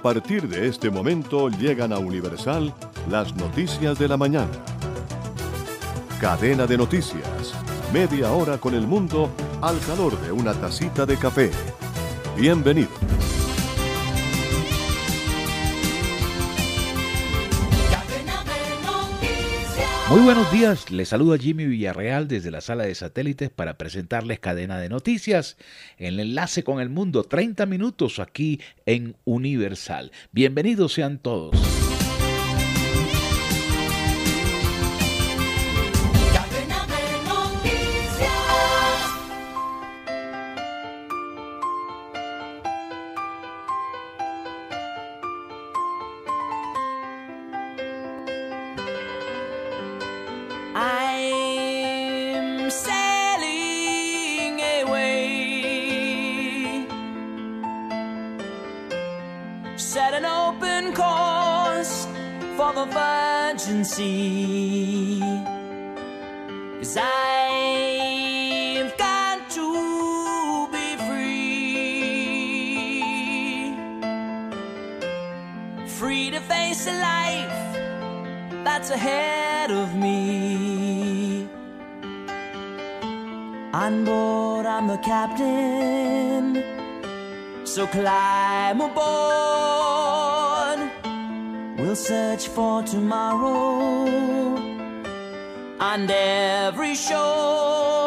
A partir de este momento llegan a Universal las noticias de la mañana. Cadena de noticias. Media hora con el mundo al calor de una tacita de café. Bienvenido. Muy buenos días, les saluda Jimmy Villarreal desde la sala de satélites para presentarles cadena de noticias, el enlace con el mundo, 30 minutos aquí en Universal. Bienvenidos sean todos. Me. On board, I'm the captain. So climb aboard. We'll search for tomorrow on every shore,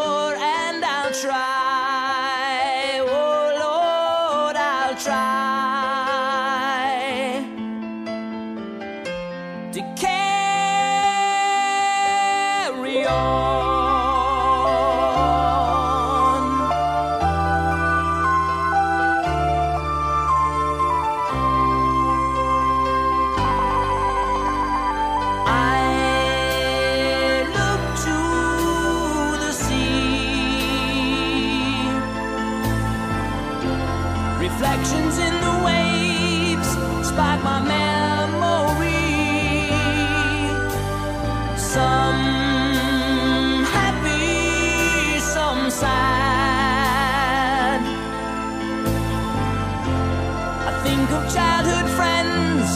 think of childhood friends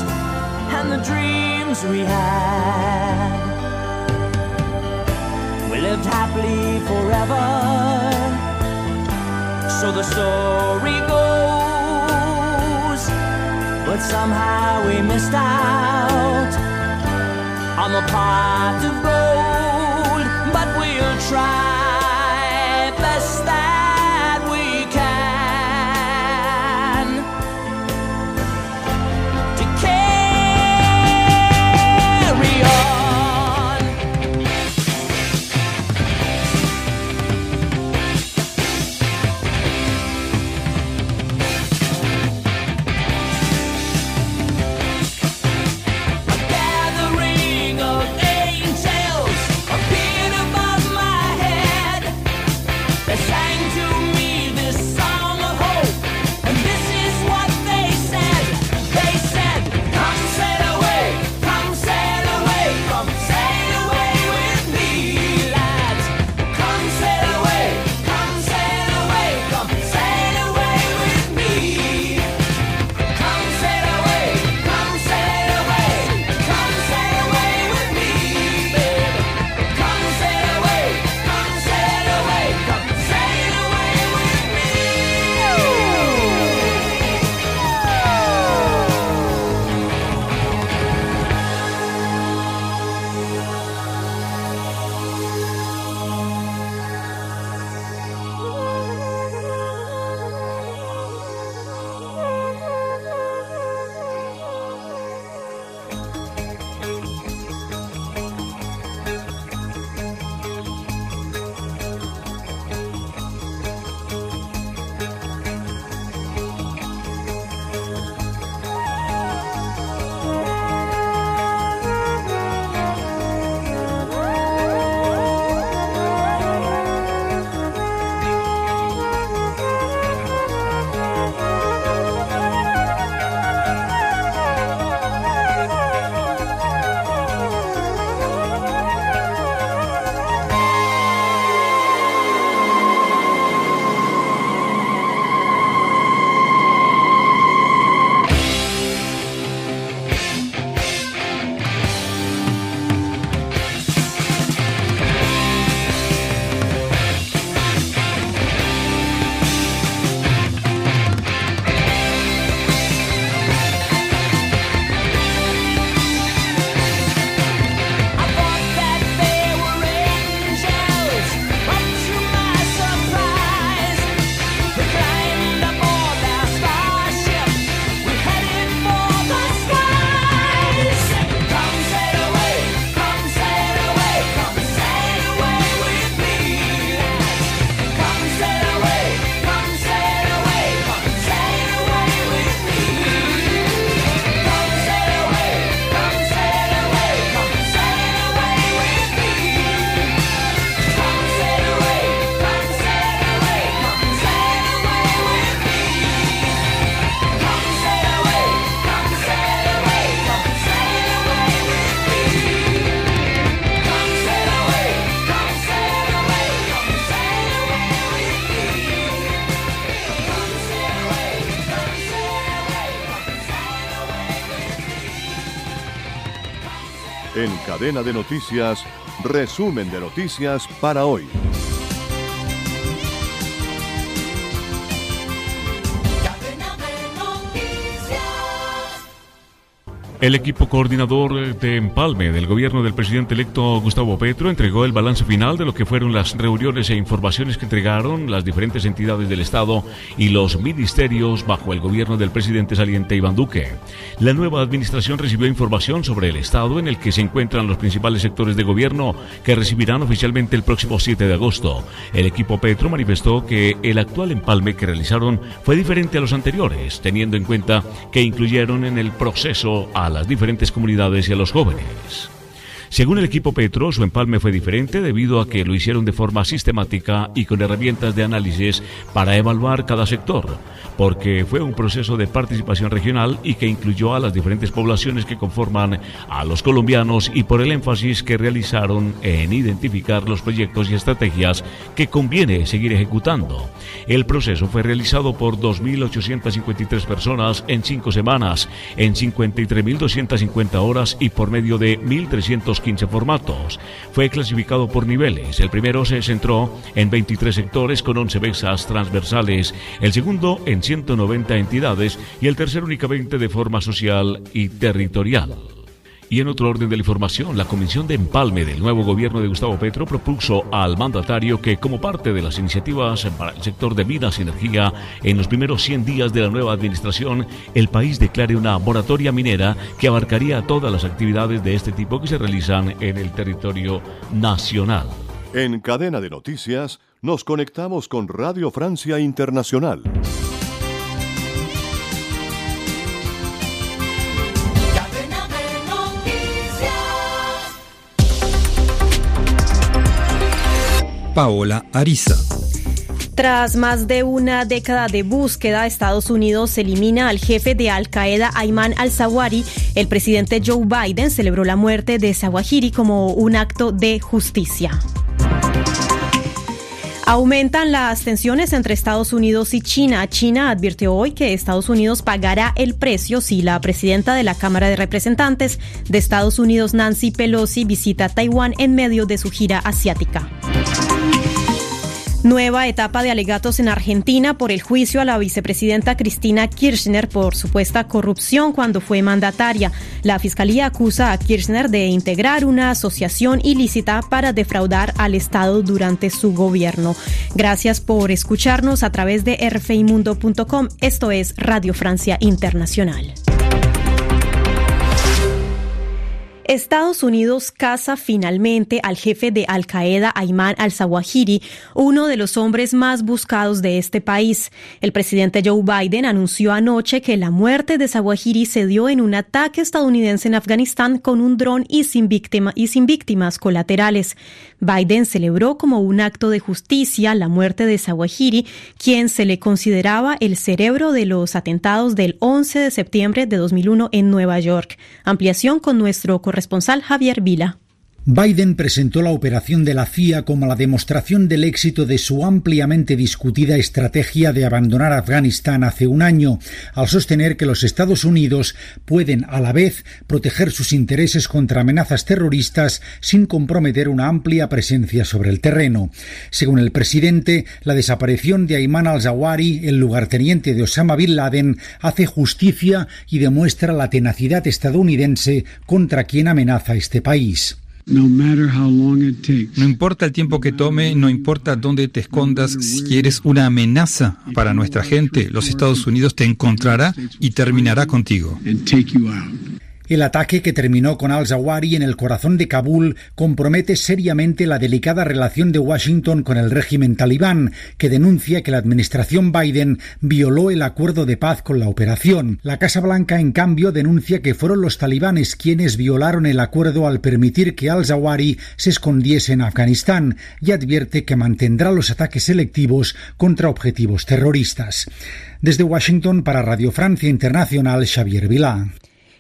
and the dreams we had. We lived happily forever, so the story goes. But somehow we missed out on the pot of gold. But we'll try best that cadena de noticias, resumen de noticias para hoy. El equipo coordinador de empalme del gobierno del presidente electo Gustavo Petro entregó el balance final de lo que fueron las reuniones e informaciones que entregaron las diferentes entidades del Estado y los ministerios bajo el gobierno del presidente saliente Iván Duque. La nueva administración recibió información sobre el estado en el que se encuentran los principales sectores de gobierno que recibirán oficialmente el próximo 7 de agosto. El equipo Petro manifestó que el actual empalme que realizaron fue diferente a los anteriores, teniendo en cuenta que incluyeron en el proceso a a las diferentes comunidades y a los jóvenes. Según el equipo Petro, su empalme fue diferente debido a que lo hicieron de forma sistemática y con herramientas de análisis para evaluar cada sector porque fue un proceso de participación regional y que incluyó a las diferentes poblaciones que conforman a los colombianos y por el énfasis que realizaron en identificar los proyectos y estrategias que conviene seguir ejecutando. El proceso fue realizado por 2.853 personas en cinco semanas, en 53.250 horas y por medio de 1.315 formatos. Fue clasificado por niveles. El primero se centró en 23 sectores con 11 mesas transversales, el segundo en 190 entidades y el tercero únicamente de forma social y territorial. Y en otro orden de la información, la Comisión de Empalme del nuevo gobierno de Gustavo Petro propuso al mandatario que, como parte de las iniciativas para el sector de minas y energía, en los primeros 100 días de la nueva administración, el país declare una moratoria minera que abarcaría todas las actividades de este tipo que se realizan en el territorio nacional. En cadena de noticias, nos conectamos con Radio Francia Internacional. Paola Ariza. Tras más de una década de búsqueda, Estados Unidos elimina al jefe de Al Qaeda, Ayman al-Zawahiri. El presidente Joe Biden celebró la muerte de Zawahiri como un acto de justicia. Aumentan las tensiones entre Estados Unidos y China. China advirtió hoy que Estados Unidos pagará el precio si la presidenta de la Cámara de Representantes de Estados Unidos, Nancy Pelosi, visita Taiwán en medio de su gira asiática. Nueva etapa de alegatos en Argentina por el juicio a la vicepresidenta Cristina Kirchner por supuesta corrupción cuando fue mandataria. La fiscalía acusa a Kirchner de integrar una asociación ilícita para defraudar al Estado durante su gobierno. Gracias por escucharnos a través de rfimundo.com. Esto es Radio Francia Internacional. Estados Unidos casa finalmente al jefe de Al Qaeda, Ayman al-Zawahiri, uno de los hombres más buscados de este país. El presidente Joe Biden anunció anoche que la muerte de Zawahiri se dio en un ataque estadounidense en Afganistán con un dron y sin, y sin víctimas colaterales. Biden celebró como un acto de justicia la muerte de Zawahiri, quien se le consideraba el cerebro de los atentados del 11 de septiembre de 2001 en Nueva York. Ampliación con nuestro corresponsal Javier Vila. Biden presentó la operación de la CIA como la demostración del éxito de su ampliamente discutida estrategia de abandonar Afganistán hace un año, al sostener que los Estados Unidos pueden a la vez proteger sus intereses contra amenazas terroristas sin comprometer una amplia presencia sobre el terreno. Según el presidente, la desaparición de Ayman al-Zawahiri, el lugarteniente de Osama bin Laden, hace justicia y demuestra la tenacidad estadounidense contra quien amenaza este país. No importa el tiempo que tome, no importa dónde te escondas, si eres una amenaza para nuestra gente, los Estados Unidos te encontrará y terminará contigo. El ataque que terminó con al-Zawahiri en el corazón de Kabul compromete seriamente la delicada relación de Washington con el régimen talibán, que denuncia que la administración Biden violó el acuerdo de paz con la operación. La Casa Blanca, en cambio, denuncia que fueron los talibanes quienes violaron el acuerdo al permitir que al-Zawahiri se escondiese en Afganistán y advierte que mantendrá los ataques selectivos contra objetivos terroristas. Desde Washington para Radio Francia Internacional, Xavier Vilá.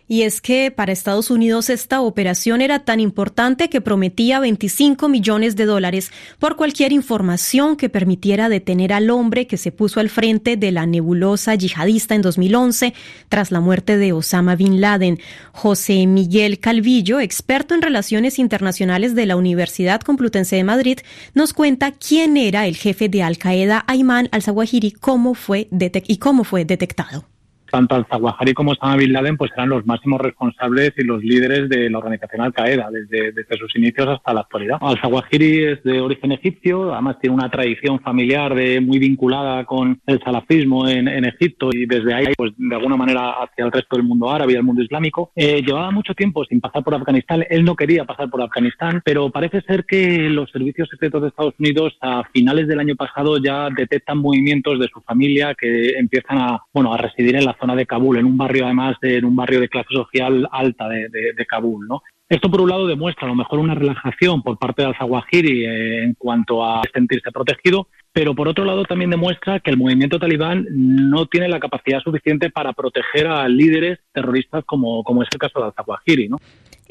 Y es que para Estados Unidos esta operación era tan importante que prometía 25 millones de dólares por cualquier información que permitiera detener al hombre que se puso al frente de la nebulosa yihadista en 2011 tras la muerte de Osama Bin Laden. José Miguel Calvillo, experto en relaciones internacionales de la Universidad Complutense de Madrid, nos cuenta quién era el jefe de Al Qaeda, Ayman al-Zawahiri, cómo fue y cómo fue detectado tanto al-Zawahiri como Osama Bin Laden pues eran los máximos responsables y los líderes de la organización Al-Qaeda desde, sus inicios hasta la actualidad. Al-Zawahiri es de origen egipcio, además tiene una tradición familiar muy vinculada con el salafismo en, en, Egipto y desde ahí pues de alguna manera hacia el resto del mundo árabe y el mundo islámico. Eh, llevaba mucho tiempo sin pasar por Afganistán, él no quería pasar por Afganistán, pero parece ser que los servicios secretos de Estados Unidos a finales del año pasado ya detectan movimientos de su familia que empiezan a, bueno, a residir en la zona de Kabul, en un barrio además, de, en un barrio de clase social alta de, de, Kabul, ¿no? Esto, por un lado, demuestra a lo mejor una relajación por parte de al-Zawahiri eh, en cuanto a sentirse protegido, pero por otro lado también demuestra que el movimiento talibán no tiene la capacidad suficiente para proteger a líderes terroristas como, como es el caso de al-Zawahiri, ¿no?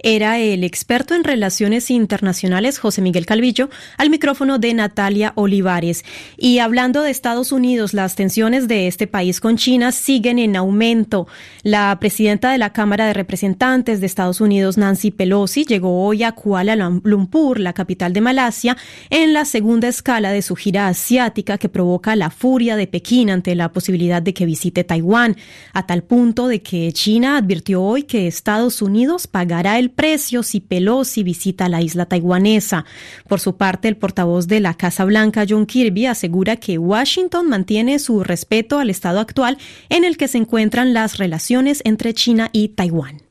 era el experto en relaciones internacionales José Miguel Calvillo al micrófono de Natalia Olivares. Y hablando de Estados Unidos, las tensiones de este país con China siguen en aumento. La presidenta de la Cámara de Representantes de Estados Unidos, Nancy Pelosi, llegó hoy a Kuala Lumpur, la capital de Malasia, en la segunda escala de su gira que provoca la furia de Pekín ante la posibilidad de que visite Taiwán, a tal punto de que China advirtió hoy que Estados Unidos pagará el precios y Pelosi visita la isla taiwanesa. Por su parte, el portavoz de la Casa Blanca, John Kirby, asegura que Washington mantiene su respeto al estado actual en el que se encuentran las relaciones entre China y Taiwán.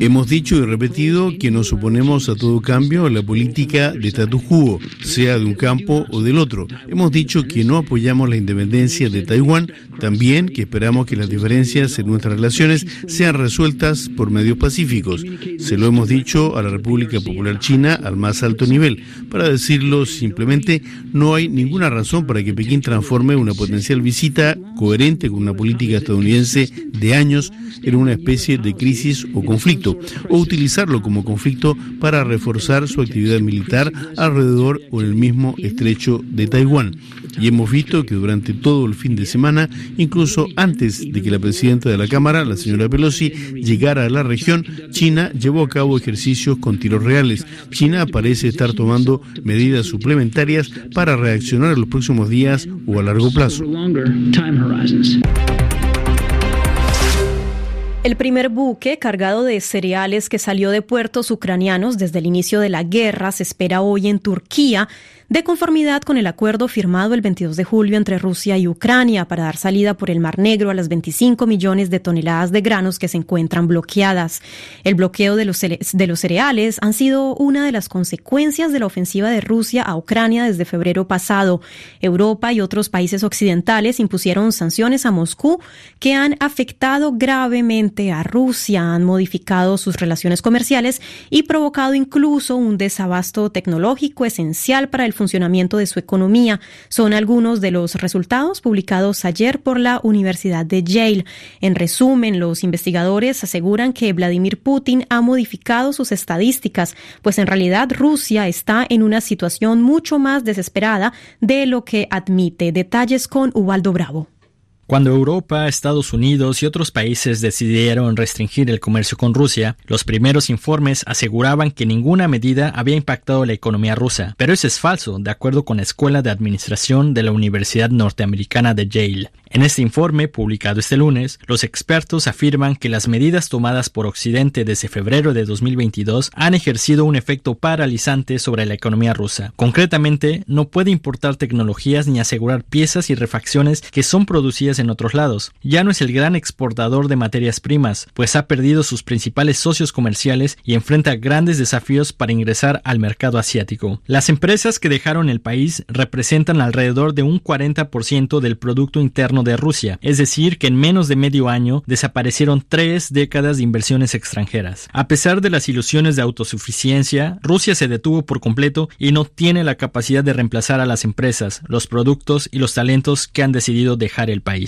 Hemos dicho y repetido que nos oponemos a todo cambio a la política de status quo, sea de un campo o del otro. Hemos dicho que no apoyamos la independencia de Taiwán, también que esperamos que las diferencias en nuestras relaciones sean resueltas por medios pacíficos. Se lo hemos dicho a la República Popular China al más alto nivel. Para decirlo simplemente, no hay ninguna razón para que Pekín transforme una potencial visita coherente con una política estadounidense de años en una especie de crisis o conflicto, o utilizarlo como conflicto para reforzar su actividad militar alrededor o en el mismo estrecho de Taiwán. Y hemos visto que durante todo el fin de semana, incluso antes de que la presidenta de la Cámara, la señora Pelosi, llegara a la región, China llevó a cabo ejercicios con tiros reales. China parece estar tomando medidas suplementarias para reaccionar en los próximos días o a largo plazo. El primer buque cargado de cereales que salió de puertos ucranianos desde el inicio de la guerra se espera hoy en Turquía de conformidad con el acuerdo firmado el 22 de julio entre Rusia y Ucrania para dar salida por el Mar Negro a las 25 millones de toneladas de granos que se encuentran bloqueadas. El bloqueo de los, cereales han sido una de las consecuencias de la ofensiva de Rusia a Ucrania desde febrero pasado. Europa y otros países occidentales impusieron sanciones a Moscú que han afectado gravemente a Rusia, han modificado sus relaciones comerciales y provocado incluso un desabasto tecnológico esencial para el funcionamiento de su economía. Son algunos de los resultados publicados ayer por la Universidad de Yale. En resumen, los investigadores aseguran que Vladimir Putin ha modificado sus estadísticas, pues en realidad Rusia está en una situación mucho más desesperada de lo que admite. Detalles con Ubaldo Bravo. Cuando Europa, Estados Unidos y otros países decidieron restringir el comercio con Rusia, los primeros informes aseguraban que ninguna medida había impactado la economía rusa, pero eso es falso, de acuerdo con la Escuela de Administración de la Universidad Norteamericana de Yale. En este informe, publicado este lunes, los expertos afirman que las medidas tomadas por Occidente desde febrero de 2022 han ejercido un efecto paralizante sobre la economía rusa. Concretamente, no puede importar tecnologías ni asegurar piezas y refacciones que son producidas en otros lados. Ya no es el gran exportador de materias primas, pues ha perdido sus principales socios comerciales y enfrenta grandes desafíos para ingresar al mercado asiático. Las empresas que dejaron el país representan alrededor de un 40% del Producto Interno de Rusia, es decir, que en menos de medio año desaparecieron tres décadas de inversiones extranjeras. A pesar de las ilusiones de autosuficiencia, Rusia se detuvo por completo y no tiene la capacidad de reemplazar a las empresas, los productos y los talentos que han decidido dejar el país.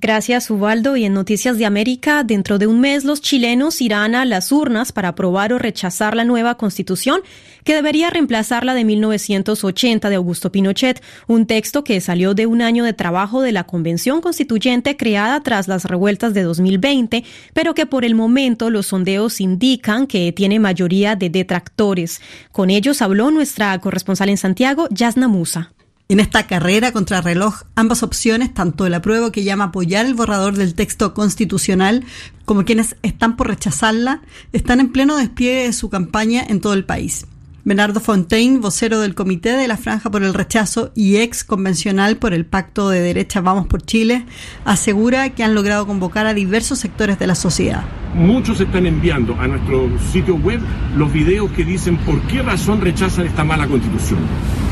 Gracias, Ubaldo. Y en Noticias de América, dentro de un mes los chilenos irán a las urnas para aprobar o rechazar la nueva constitución que debería reemplazar la de 1980 de Augusto Pinochet, un texto que salió de un año de trabajo de la Convención Constituyente creada tras las revueltas de 2020, pero que por el momento los sondeos indican que tiene mayoría de detractores. Con ellos habló nuestra corresponsal en Santiago, Yasna Musa. En esta carrera contra reloj, ambas opciones, tanto el apruebo que llama apoyar el borrador del texto constitucional como quienes están por rechazarla, están en pleno despliegue de su campaña en todo el país. Bernardo Fontaine, vocero del Comité de la Franja por el Rechazo y ex convencional por el Pacto de Derecha Vamos por Chile, asegura que han logrado convocar a diversos sectores de la sociedad. Muchos están enviando a nuestro sitio web los videos que dicen por qué razón rechazan esta mala constitución.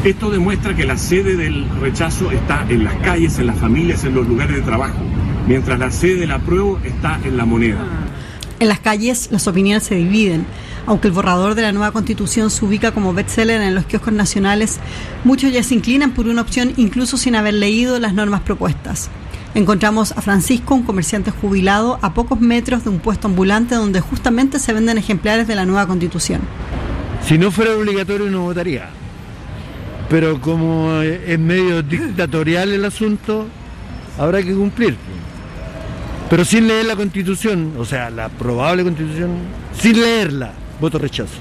Esto demuestra que la sede del rechazo está en las calles, en las familias, en los lugares de trabajo, mientras la sede del apruebo está en la moneda. En las calles las opiniones se dividen. Aunque el borrador de la nueva constitución se ubica como bestseller en los kioscos nacionales, muchos ya se inclinan por una opción incluso sin haber leído las normas propuestas. Encontramos a Francisco, un comerciante jubilado, a pocos metros de un puesto ambulante donde justamente se venden ejemplares de la nueva constitución. Si no fuera obligatorio no votaría, pero como es medio dictatorial el asunto, habrá que cumplir. Pero sin leer la constitución, o sea, la probable constitución, sin leerla, voto rechazo.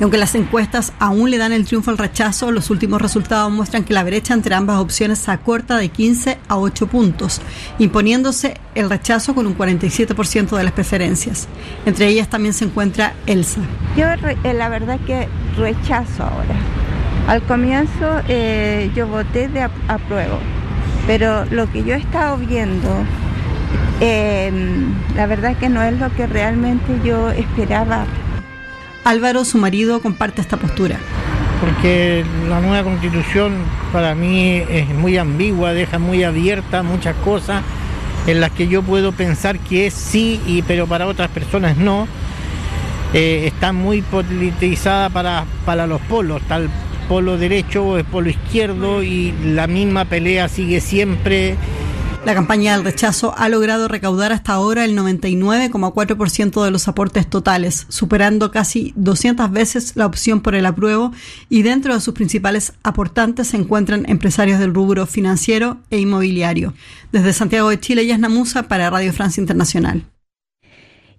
Y aunque las encuestas aún le dan el triunfo al rechazo, los últimos resultados muestran que la brecha entre ambas opciones se acorta de 15 a 8 puntos, imponiéndose el rechazo con un 47% de las preferencias. Entre ellas también se encuentra Elsa. Yo eh, la verdad que rechazo ahora. Al comienzo eh, yo voté de apruebo, pero lo que yo he estado viendo eh, la verdad que no es lo que realmente yo esperaba. Álvaro, su marido, comparte esta postura. Porque la nueva constitución para mí es muy ambigua, deja muy abierta muchas cosas en las que yo puedo pensar que es sí, y, pero para otras personas no. Eh, está muy politizada para, para los polos, tal polo derecho o el polo izquierdo y la misma pelea sigue siempre la campaña del rechazo ha logrado recaudar hasta ahora el 99,4% de los aportes totales, superando casi 200 veces la opción por el apruebo y dentro de sus principales aportantes se encuentran empresarios del rubro financiero e inmobiliario. Desde Santiago de Chile, Yasna Musa para Radio Francia Internacional.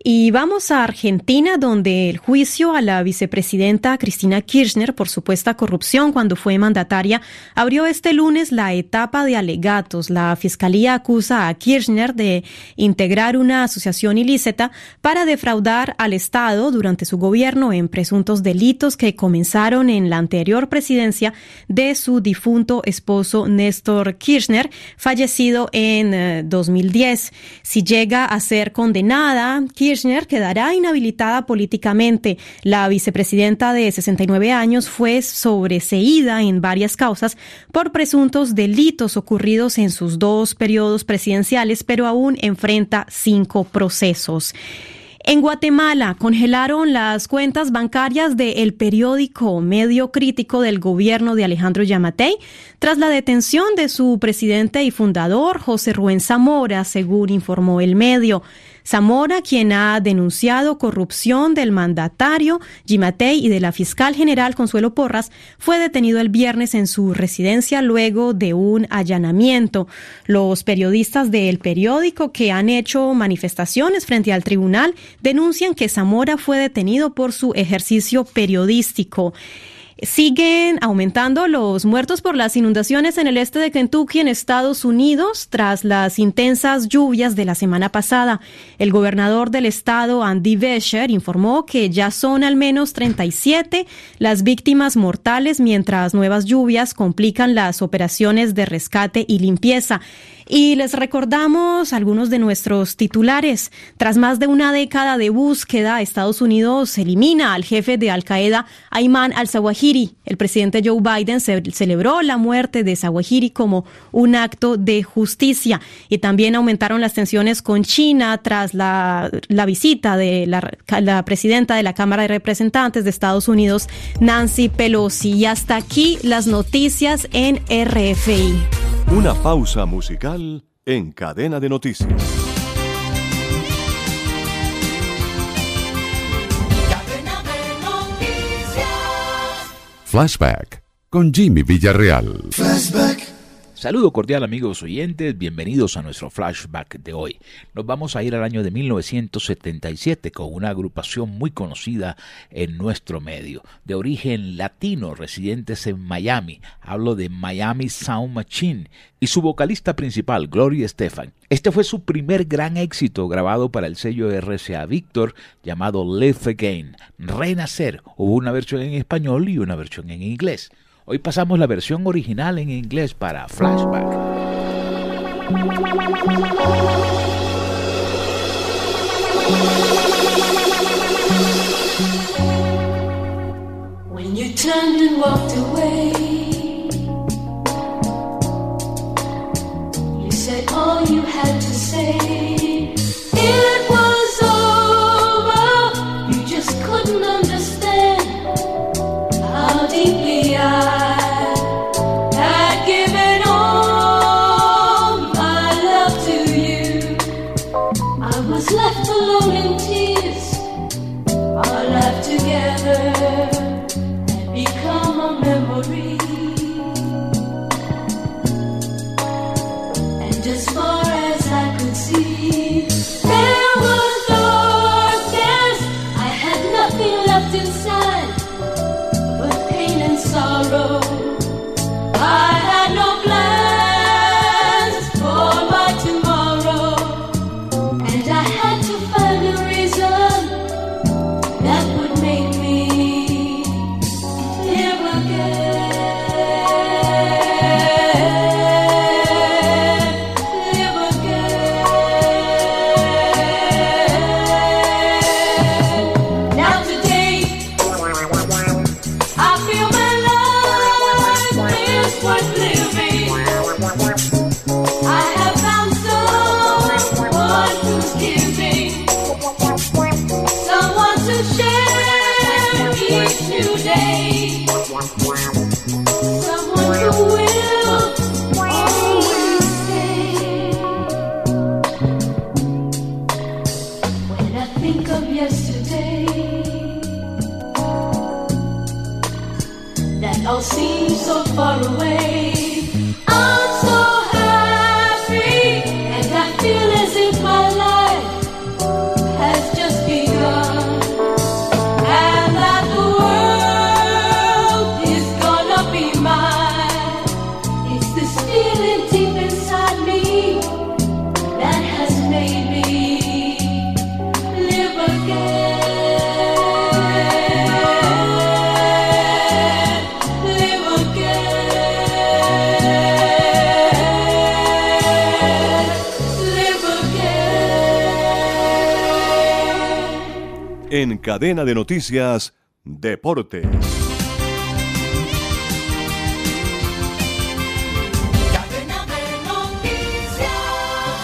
Y vamos a Argentina, donde el juicio a la vicepresidenta Cristina Kirchner por supuesta corrupción cuando fue mandataria abrió este lunes la etapa de alegatos. La fiscalía acusa a Kirchner de integrar una asociación ilícita para defraudar al Estado durante su gobierno en presuntos delitos que comenzaron en la anterior presidencia de su difunto esposo Néstor Kirchner, fallecido en 2010. Eh, si llega a ser condenada, Kirchner Quedará inhabilitada políticamente. La vicepresidenta de 69 años fue sobreseída en varias causas por presuntos delitos ocurridos en sus dos periodos presidenciales, pero aún enfrenta cinco procesos. En Guatemala congelaron las cuentas bancarias del periódico medio crítico del gobierno de Alejandro Yamatei tras la detención de su presidente y fundador José Rubén Zamora, según informó el medio. Zamora, quien ha denunciado corrupción del mandatario Gimatei y de la fiscal general Consuelo Porras, fue detenido el viernes en su residencia luego de un allanamiento. Los periodistas del periódico que han hecho manifestaciones frente al tribunal denuncian que Zamora fue detenido por su ejercicio periodístico. Siguen aumentando los muertos por las inundaciones en el este de Kentucky, en Estados Unidos, tras las intensas lluvias de la semana pasada. El gobernador del estado, Andy Besher, informó que ya son al menos 37 las víctimas mortales, mientras nuevas lluvias complican las operaciones de rescate y limpieza. Y les recordamos algunos de nuestros titulares. Tras más de una década de búsqueda, Estados Unidos elimina al jefe de Al Qaeda, Ayman al-Zawahiri. El presidente Joe Biden celebró la muerte de Zawahiri como un acto de justicia. Y también aumentaron las tensiones con China tras la, visita de la, la presidenta de la Cámara de Representantes de Estados Unidos, Nancy Pelosi. Y hasta aquí las noticias en RFI. Una pausa musical en Cadena de Noticias. Flashback con Jimmy Villarreal. Flashback. Saludo cordial amigos oyentes, bienvenidos a nuestro flashback de hoy. Nos vamos a ir al año de 1977 con una agrupación muy conocida en nuestro medio, de origen latino, residentes en Miami. Hablo de Miami Sound Machine y su vocalista principal, Gloria Estefan. Este fue su primer gran éxito grabado para el sello RCA Victor llamado Live Again, Renacer. Hubo una versión en español y una versión en inglés. Hoy pasamos la versión original en inglés para Flashback. When you turned and walked away, En Cadena de Noticias, Deportes.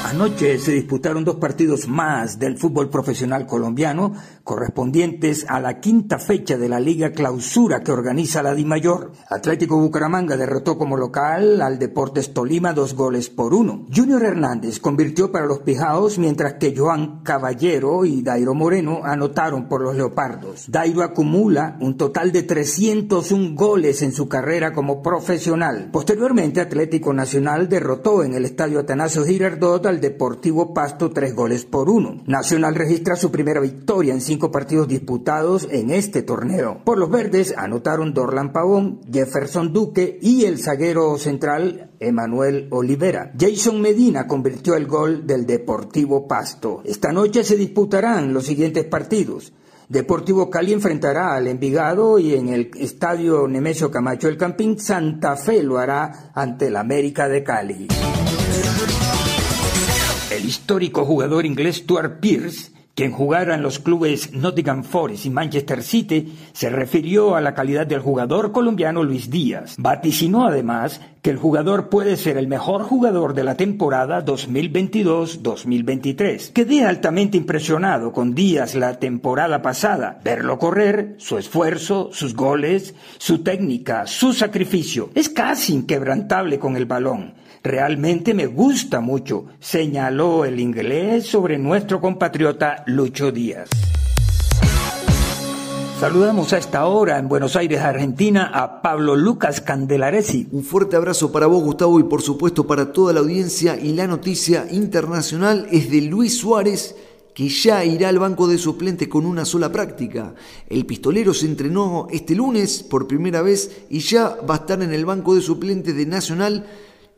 Anoche se disputaron dos partidos más del fútbol profesional colombiano correspondientes a la quinta fecha de la Liga Clausura que organiza la DIMAYOR. Atlético Bucaramanga derrotó como local al Deportes Tolima dos goles por uno. Junior Hernández convirtió para los Pijaos mientras que Joan Caballero y Dairo Moreno anotaron por los Leopardos. Dairo acumula un total de 301 goles en su carrera como profesional. Posteriormente Atlético Nacional derrotó en el Estadio Atanasio Girardot al Deportivo Pasto tres goles por uno. Nacional registra su primera victoria en cinco partidos disputados en este torneo. Por los verdes anotaron Dorlan Pavón, Jefferson Duque y el zaguero central Emanuel Olivera. Jason Medina convirtió el gol del Deportivo Pasto. Esta noche se disputarán los siguientes partidos. Deportivo Cali enfrentará al Envigado y en el estadio Nemesio Camacho El Campín Santa Fe lo hará ante el América de Cali. El histórico jugador inglés Stuart Pearce, quien jugara en los clubes Nottingham Forest y Manchester City, se refirió a la calidad del jugador colombiano Luis Díaz. Vaticinó además que el jugador puede ser el mejor jugador de la temporada 2022-2023. Quedé altamente impresionado con Díaz la temporada pasada. Verlo correr, su esfuerzo, sus goles, su técnica, su sacrificio. Es casi inquebrantable con el balón Realmente me gusta mucho, señaló el inglés sobre nuestro compatriota Lucho Díaz. Saludamos a esta hora en Buenos Aires, Argentina, a Pablo Lucas Candelaresi. Un fuerte abrazo para vos, Gustavo, y por supuesto para toda la audiencia. Y la noticia internacional es de Luis Suárez, que ya irá al banco de suplentes con una sola práctica. El pistolero se entrenó este lunes por primera vez y ya va a estar en el banco de suplentes de Nacional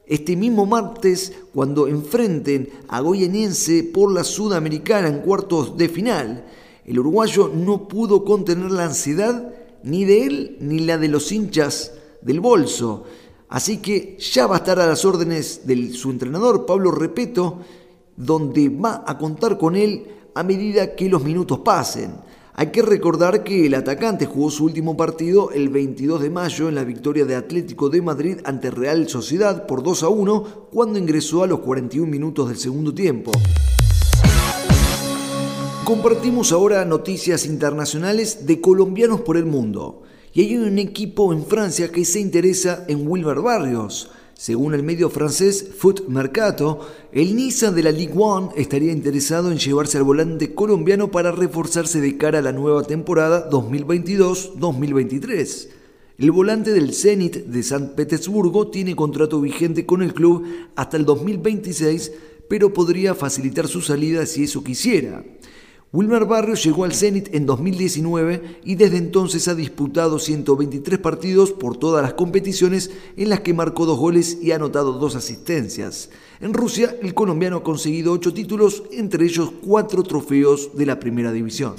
este mismo martes cuando enfrenten a Goyaniense por la Sudamericana en cuartos de final. El uruguayo no pudo contener la ansiedad ni de él ni la de los hinchas del bolso. Así que ya va a estar a las órdenes de su entrenador, Pablo Repeto, donde va a contar con él a medida que los minutos pasen. Hay que recordar que el atacante jugó su último partido el 22 de mayo en la victoria de Atlético de Madrid ante Real Sociedad por 2 a 1 cuando ingresó a los 41 minutos del segundo tiempo. Compartimos ahora noticias internacionales de colombianos por el mundo. Y hay un equipo en Francia que se interesa en Wilmer Barrios. Según el medio francés Foot Mercato, el Niza de la Ligue 1 estaría interesado en llevarse al volante colombiano para reforzarse de cara a la nueva temporada 2022-2023. El volante del Zenit de San Petersburgo tiene contrato vigente con el club hasta el 2026, pero podría facilitar su salida si eso quisiera. Wilmer Barrios llegó al Zenit en 2019 y desde entonces ha disputado 123 partidos por todas las competiciones en las que marcó dos goles y ha anotado dos asistencias. En Rusia, el colombiano ha conseguido ocho títulos, entre ellos cuatro trofeos de la primera división.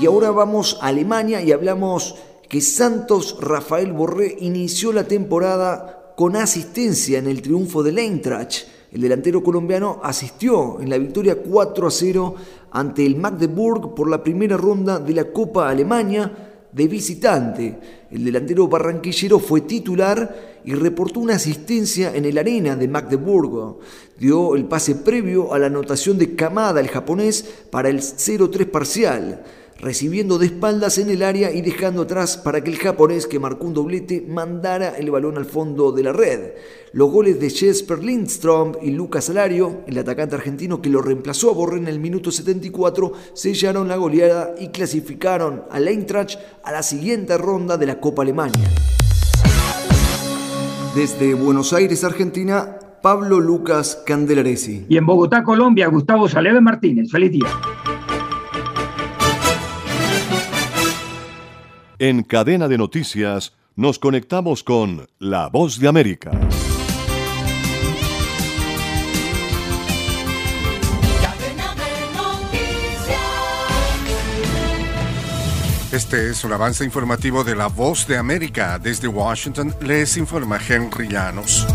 Y ahora vamos a Alemania y hablamos que Santos Rafael Borré inició la temporada con asistencia en el triunfo del Eintracht el delantero colombiano asistió en la victoria 4 a 0 ante el Magdeburg por la primera ronda de la Copa Alemania de visitante. El delantero barranquillero fue titular y reportó una asistencia en el arena de Magdeburgo. Dio el pase previo a la anotación de Kamada, el japonés, para el 0-3 parcial recibiendo de espaldas en el área y dejando atrás para que el japonés que marcó un doblete mandara el balón al fondo de la red. Los goles de Jesper Lindström y Lucas Salario, el atacante argentino que lo reemplazó a Borré en el minuto 74, sellaron la goleada y clasificaron al Eintracht a la siguiente ronda de la Copa Alemania. Desde Buenos Aires, Argentina, Pablo Lucas Candelaresi. Y en Bogotá, Colombia, Gustavo Saleve Martínez. Feliz día. En cadena de noticias nos conectamos con La Voz de América. Este es un avance informativo de La Voz de América. Desde Washington les informa Henry Llanos.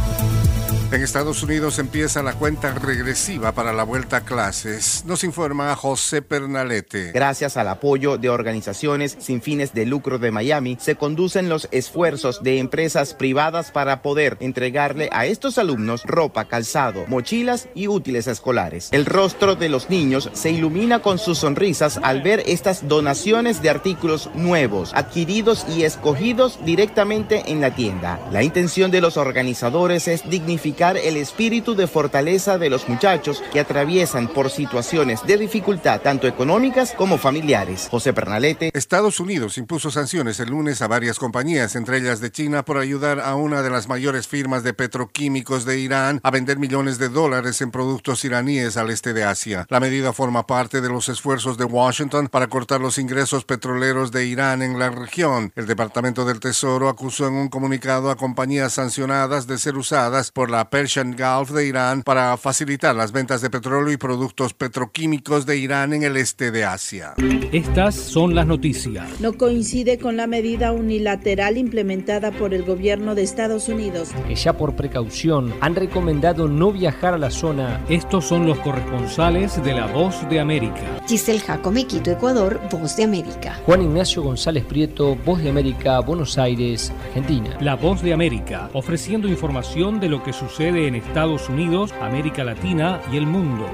En Estados Unidos empieza la cuenta regresiva para la vuelta a clases, nos informa José Pernalete. Gracias al apoyo de organizaciones sin fines de lucro de Miami, se conducen los esfuerzos de empresas privadas para poder entregarle a estos alumnos ropa, calzado, mochilas y útiles escolares. El rostro de los niños se ilumina con sus sonrisas al ver estas donaciones de artículos nuevos, adquiridos y escogidos directamente en la tienda. La intención de los organizadores es dignificar el espíritu de fortaleza de los muchachos que atraviesan por situaciones de dificultad tanto económicas como familiares. José Pernalete. Estados Unidos impuso sanciones el lunes a varias compañías, entre ellas de China, por ayudar a una de las mayores firmas de petroquímicos de Irán a vender millones de dólares en productos iraníes al este de Asia. La medida forma parte de los esfuerzos de Washington para cortar los ingresos petroleros de Irán en la región. El Departamento del Tesoro acusó en un comunicado a compañías sancionadas de ser usadas por la Persian Gulf de Irán para facilitar las ventas de petróleo y productos petroquímicos de Irán en el este de Asia. Estas son las noticias. No coincide con la medida unilateral implementada por el gobierno de Estados Unidos. Que ya por precaución han recomendado no viajar a la zona. Estos son los corresponsales de La Voz de América. Giselle Jacome, Quito, Ecuador, Voz de América. Juan Ignacio González Prieto, Voz de América, Buenos Aires, Argentina. La Voz de América, ofreciendo información de lo que sucede sede en Estados Unidos, América Latina y el mundo.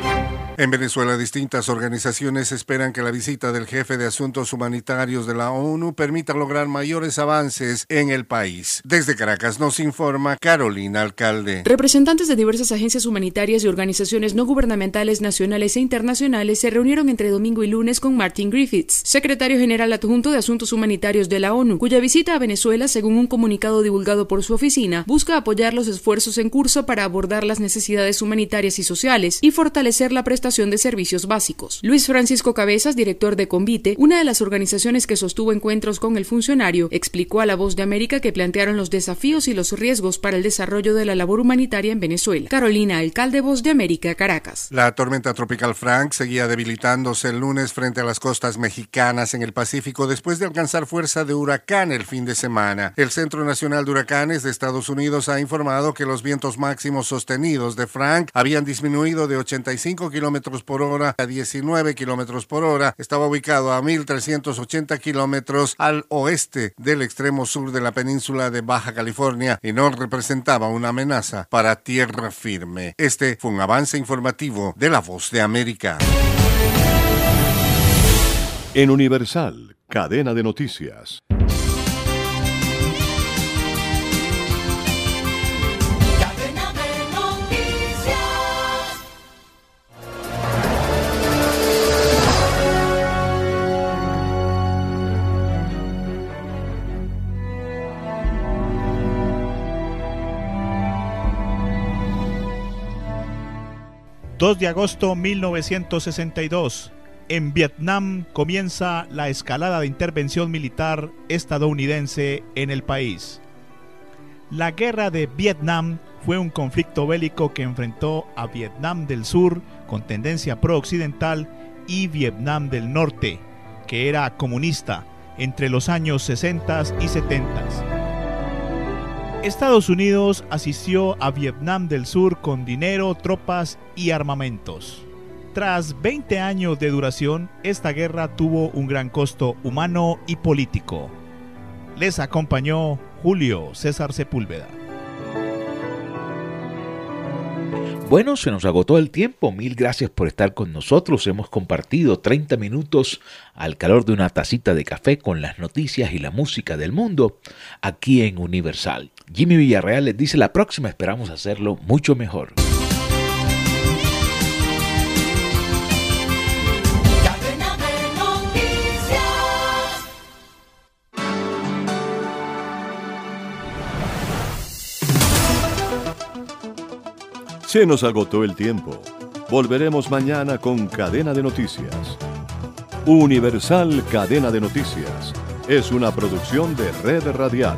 En Venezuela, distintas organizaciones esperan que la visita del jefe de asuntos humanitarios de la ONU permita lograr mayores avances en el país. Desde Caracas nos informa Carolina Alcalde. Representantes de diversas agencias humanitarias y organizaciones no gubernamentales nacionales e internacionales se reunieron entre domingo y lunes con Martin Griffiths, secretario general adjunto de Asuntos Humanitarios de la ONU, cuya visita a Venezuela, según un comunicado divulgado por su oficina, busca apoyar los esfuerzos en curso para abordar las necesidades humanitarias y sociales y fortalecer la prestación de servicios básicos. Luis Francisco Cabezas, director de Convite, una de las organizaciones que sostuvo encuentros con el funcionario, explicó a La Voz de América que plantearon los desafíos y los riesgos para el desarrollo de la labor humanitaria en Venezuela. Carolina, alcalde Voz de América, Caracas. La tormenta tropical Frank seguía debilitándose el lunes frente a las costas mexicanas en el Pacífico después de alcanzar fuerza de huracán el fin de semana. El Centro Nacional de Huracanes de Estados Unidos ha informado que los vientos máximos sostenidos de Frank habían disminuido de 85 kilómetros por hora a 19 kilómetros por hora. Estaba ubicado a 1380 kilómetros al oeste del extremo sur de la península de Baja California y no representaba una amenaza para tierra firme. Este fue un avance informativo de La Voz de América. En Universal, cadena de noticias. ...2 de agosto 1962... En Vietnam comienza la escalada de intervención militar estadounidense en el país. La guerra de Vietnam fue un conflicto bélico que enfrentó a Vietnam del Sur, con tendencia pro-occidental, y Vietnam del Norte, que era comunista, entre los años 60 y 70. Estados Unidos asistió a Vietnam del Sur con dinero, tropas y armamentos. Tras 20 años de duración, esta guerra tuvo un gran costo humano y político. Les acompañó Julio César Sepúlveda. Bueno, se nos agotó el tiempo. Mil gracias por estar con nosotros. Hemos compartido 30 minutos al calor de una tacita de café con las noticias y la música del mundo aquí en Universal. Jimmy Villarreal les dice la próxima esperamos hacerlo mucho mejor. Se nos agotó el tiempo. Volveremos mañana con Cadena de Noticias. Universal Cadena de Noticias es una producción de Red Radial.